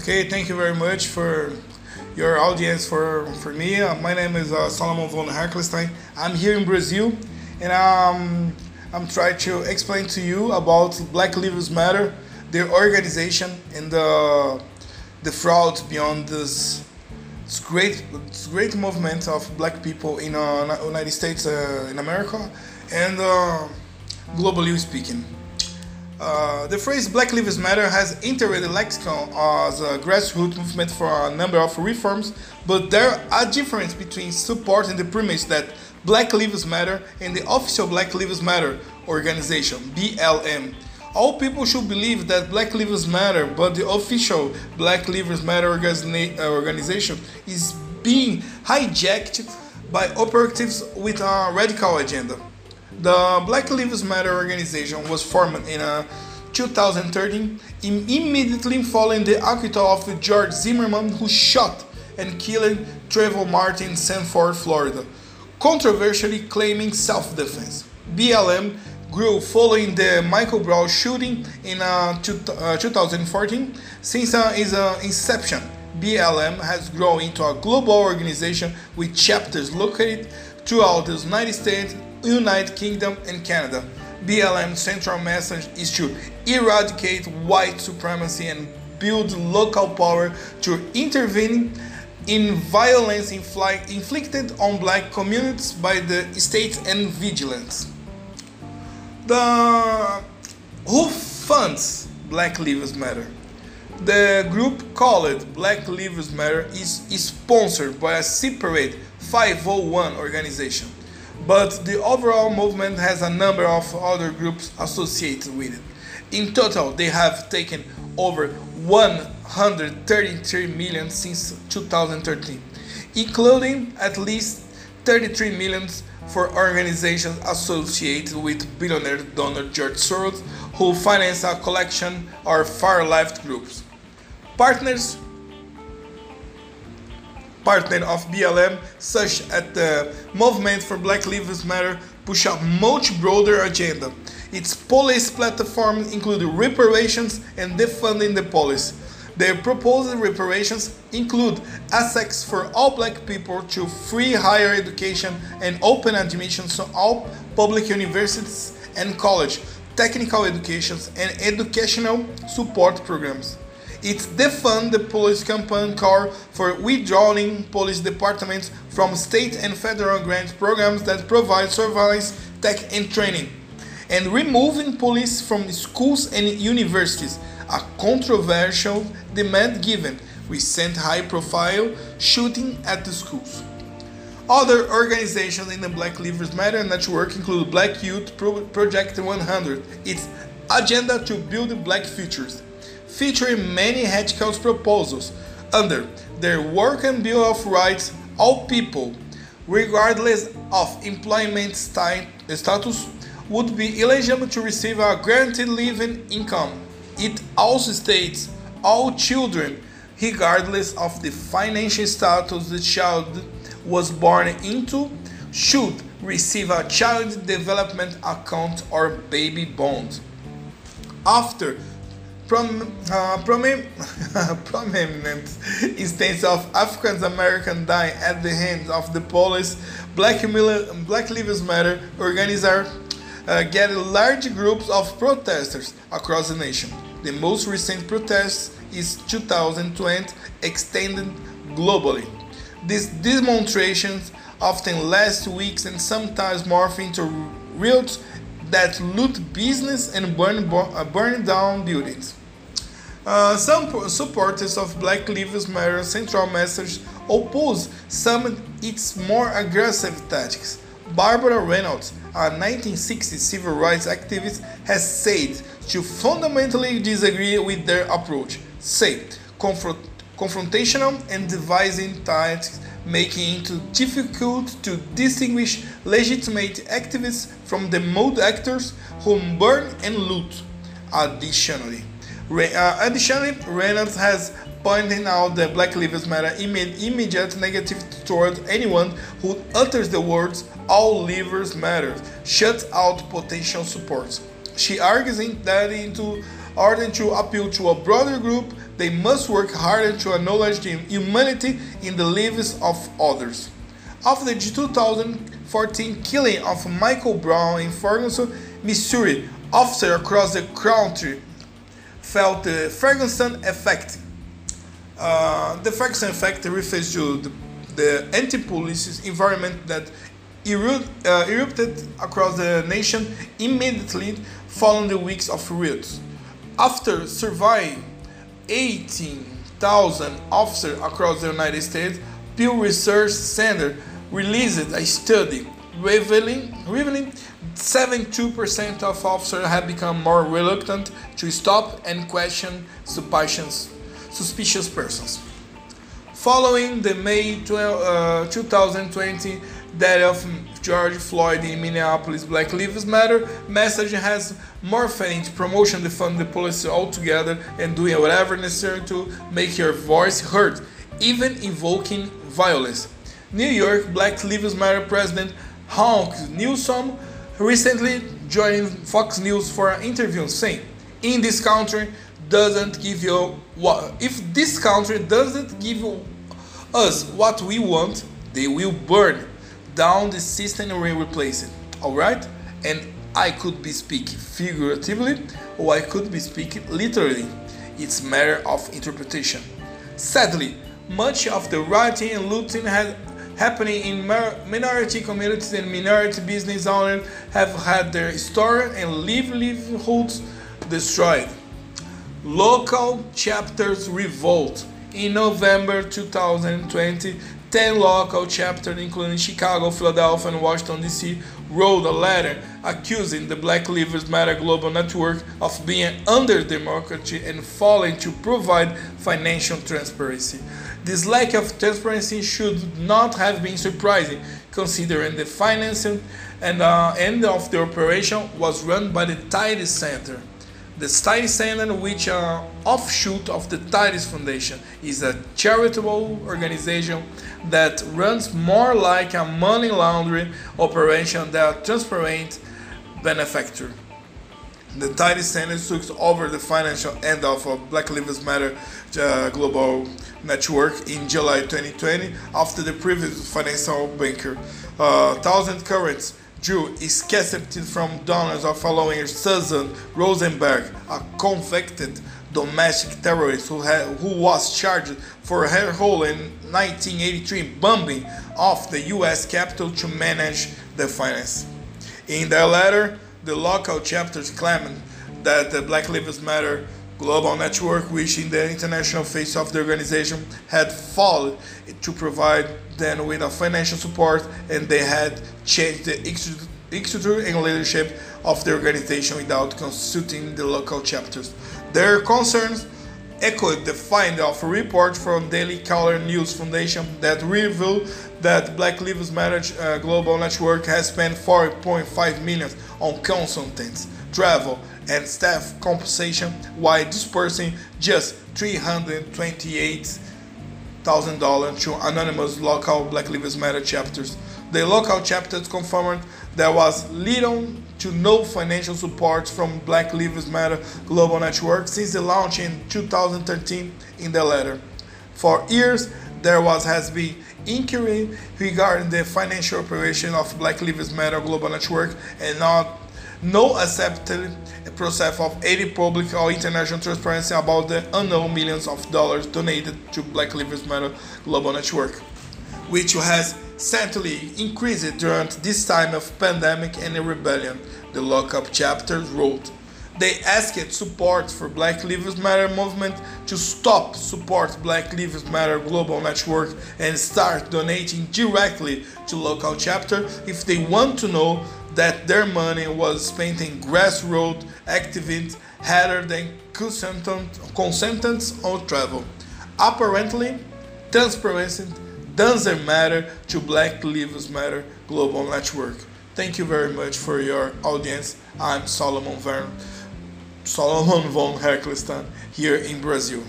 Okay, thank you very much for your audience for, for me. Uh, my name is uh, Solomon von Herkelstein. I'm here in Brazil and um, I'm trying to explain to you about Black Lives Matter, their organization, and the, the fraud beyond this, great, great movement of black people in uh, United States, uh, in America, and uh, globally speaking. Uh, the phrase Black Lives Matter has entered the lexicon as a grassroots movement for a number of reforms, but there are differences between supporting the premise that Black Lives Matter and the official Black Lives Matter organization, BLM. All people should believe that Black Lives Matter, but the official Black Lives Matter uh, organization is being hijacked by operatives with a radical agenda. The Black Lives Matter organization was formed in uh, 2013, immediately following the acquittal of George Zimmerman, who shot and killed Trayvon Martin in Sanford, Florida, controversially claiming self-defense. BLM grew following the Michael Brown shooting in uh, uh, 2014. Since uh, its uh, inception, BLM has grown into a global organization with chapters located throughout the United States, United Kingdom and Canada. BLM's central message is to eradicate white supremacy and build local power to intervene in violence inflicted on black communities by the state and vigilance. The who funds Black Lives Matter? The group called Black Lives Matter is sponsored by a separate 501 organization but the overall movement has a number of other groups associated with it. In total, they have taken over 133 million since 2013, including at least 33 million for organizations associated with billionaire donor George Soros, who finance a collection of far-left groups. Partners partner of BLM, such as the Movement for Black Lives Matter, push a much broader agenda. Its policy platform include reparations and defunding the police. Their proposed reparations include access for all black people to free higher education and open admissions to all public universities and college, technical educations, and educational support programs. It defund the police campaign call for withdrawing police departments from state and federal grant programs that provide surveillance, tech, and training, and removing police from schools and universities, a controversial demand given. Recent high-profile shooting at the schools. Other organizations in the Black Lives Matter network include Black Youth Project 100, its agenda to build black futures, featuring many ethical proposals. Under their Work and Bill of Rights, all people, regardless of employment status, would be eligible to receive a guaranteed living income. It also states all children, regardless of the financial status the child was born into, should receive a child development account or baby bond. After prom, uh, prominent instance of African American dying at the hands of the police, Black, Black Lives Matter organizer uh, get large groups of protesters across the nation. The most recent protest is 2020 extended globally. These demonstrations often last weeks and sometimes morph into riots that loot business and burn, burn down buildings. Uh, some supporters of Black Lives Matter central message oppose some its more aggressive tactics. Barbara Reynolds, a 1960 civil rights activist, has said she fundamentally disagree with their approach. Say, confront confrontational and divisive tactics making it difficult to distinguish legitimate activists from the mode actors who burn and loot. Additionally, uh, additionally, Reynolds has pointed out that Black Lives Matter immediate negative towards anyone who utters the words "All lives matter," shuts out potential support. She argues that in order to appeal to a broader group, they must work harder to acknowledge the humanity in the lives of others. After the 2014 killing of Michael Brown in Ferguson, Missouri, officers across the country felt the Ferguson effect. Uh, the Ferguson effect refers to the, the anti-police environment that uh, erupted across the nation immediately following the weeks of riots. After surviving 18,000 officers across the United States, Pew Research Center released a study revealing, revealing 72% of officers have become more reluctant to stop and question suspicious, suspicious persons. Following the May 12, uh, 2020 death of George Floyd in Minneapolis Black Lives Matter message has morphed into promotion defund the police altogether and doing whatever necessary to make your voice heard, even invoking violence. New York Black Lives Matter President Hawk Newsom recently joined Fox News for an interview saying, in this country doesn't give you what if this country doesn't give us what we want, they will burn down the system and replace it. Alright? And I could be speaking figuratively or I could be speaking literally. It's matter of interpretation. Sadly, much of the rioting and looting has happening in minority communities and minority business owners have had their store and livelihoods destroyed. Local chapters revolt. In November 2020, 10 local chapters, including Chicago, Philadelphia, and Washington, D.C., wrote a letter accusing the Black Lives Matter Global Network of being under democracy and failing to provide financial transparency. This lack of transparency should not have been surprising, considering the financing and uh, end of the operation was run by the Tides Center. The Tides Center, which is an offshoot of the Tides Foundation, is a charitable organization that runs more like a money laundering operation than a transparent benefactor. The Tides Center took over the financial end of Black Lives Matter uh, global network in July 2020 after the previous financial banker, uh, Thousand Currents, drew is accepted from donors of following Susan Rosenberg, a convicted domestic terrorist who, had, who was charged for her role in 1983 bombing of the US Capitol to manage the finance. In their letter, the local chapters claimed that the Black Lives Matter global network, which in the international face of the organization had failed to provide them with a financial support and they had changed the structure and leadership of the organization without consulting the local chapters. Their concerns echoed the finding of a report from Daily Caller News Foundation that revealed that Black Lives Matter uh, Global Network has spent 4.5 million on consultants, travel, and staff compensation while dispersing just $328,000 to anonymous local Black Lives Matter chapters. The local chapters confirmed there was little to no financial support from Black Lives Matter Global Network since the launch in 2013 in the letter. For years, there was has been inquiry regarding the financial operation of Black Lives Matter Global Network and not no accepted process of any public or international transparency about the unknown millions of dollars donated to Black Lives Matter Global Network, which has sadly increased during this time of pandemic and rebellion, the lockup chapter wrote. They asked support for Black Lives Matter movement to stop support Black Lives Matter Global Network and start donating directly to local chapter if they want to know that their money was spent in grassroots activities rather than consultants or travel. Apparently, transparency doesn't matter to Black Lives Matter Global Network. Thank you very much for your audience. I'm Solomon Van Solomon von Herklestan here in Brazil.